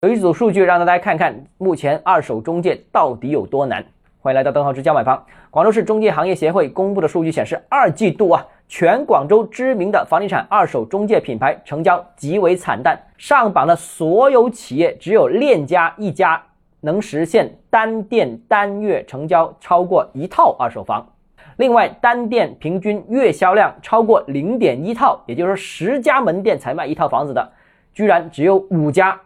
有一组数据让大家看看目前二手中介到底有多难。欢迎来到邓浩之教买房。广州市中介行业协会公布的数据显示，二季度啊，全广州知名的房地产二手中介品牌成交极为惨淡，上榜的所有企业只有链家一家能实现单店单月成交超过一套二手房。另外，单店平均月销量超过零点一套，也就是说十家门店才卖一套房子的，居然只有五家，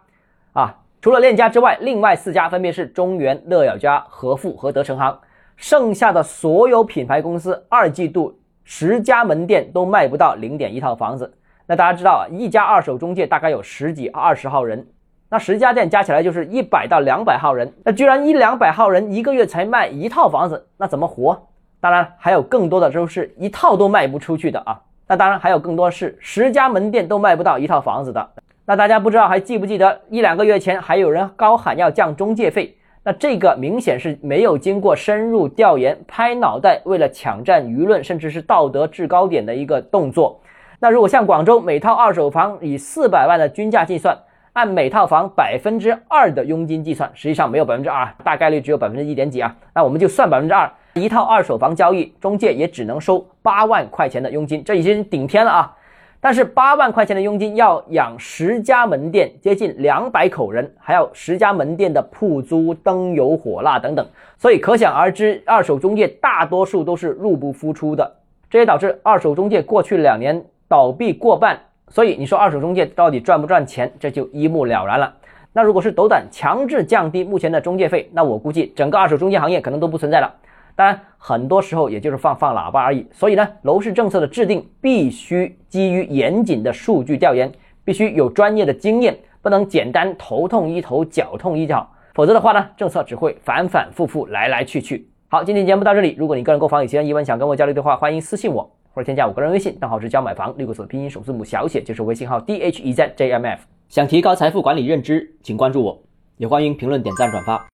啊，除了链家之外，另外四家分别是中原、乐咬家、和富和德成行，剩下的所有品牌公司二季度十家门店都卖不到零点一套房子。那大家知道啊，一家二手中介大概有十几二十号人，那十家店加起来就是一百到两百号人，那居然一两百号人一个月才卖一套房子，那怎么活？当然，还有更多的都是一套都卖不出去的啊。那当然还有更多是十家门店都卖不到一套房子的。那大家不知道还记不记得一两个月前还有人高喊要降中介费？那这个明显是没有经过深入调研、拍脑袋，为了抢占舆论甚至是道德制高点的一个动作。那如果像广州每套二手房以四百万的均价计算，按每套房百分之二的佣金计算，实际上没有百分之二，大概率只有百分之一点几啊。那我们就算百分之二。一套二手房交易，中介也只能收八万块钱的佣金，这已经顶天了啊！但是八万块钱的佣金要养十家门店，接近两百口人，还要十家门店的铺租、灯油火蜡等等，所以可想而知，二手中介大多数都是入不敷出的，这也导致二手中介过去两年倒闭过半。所以你说二手中介到底赚不赚钱，这就一目了然了。那如果是斗胆强制降低目前的中介费，那我估计整个二手中介行业可能都不存在了。当然，很多时候也就是放放喇叭而已。所以呢，楼市政策的制定必须基于严谨的数据调研，必须有专业的经验，不能简单头痛医头，脚痛医脚。否则的话呢，政策只会反反复复，来来去去。好，今天节目到这里。如果你个人购房有其他疑问，想跟我交流的话，欢迎私信我或者添加我个人微信，账号是教买房六个字拼音首字母小写，就是微信号 d h e z j m f。想提高财富管理认知，请关注我，也欢迎评论、点赞、转发。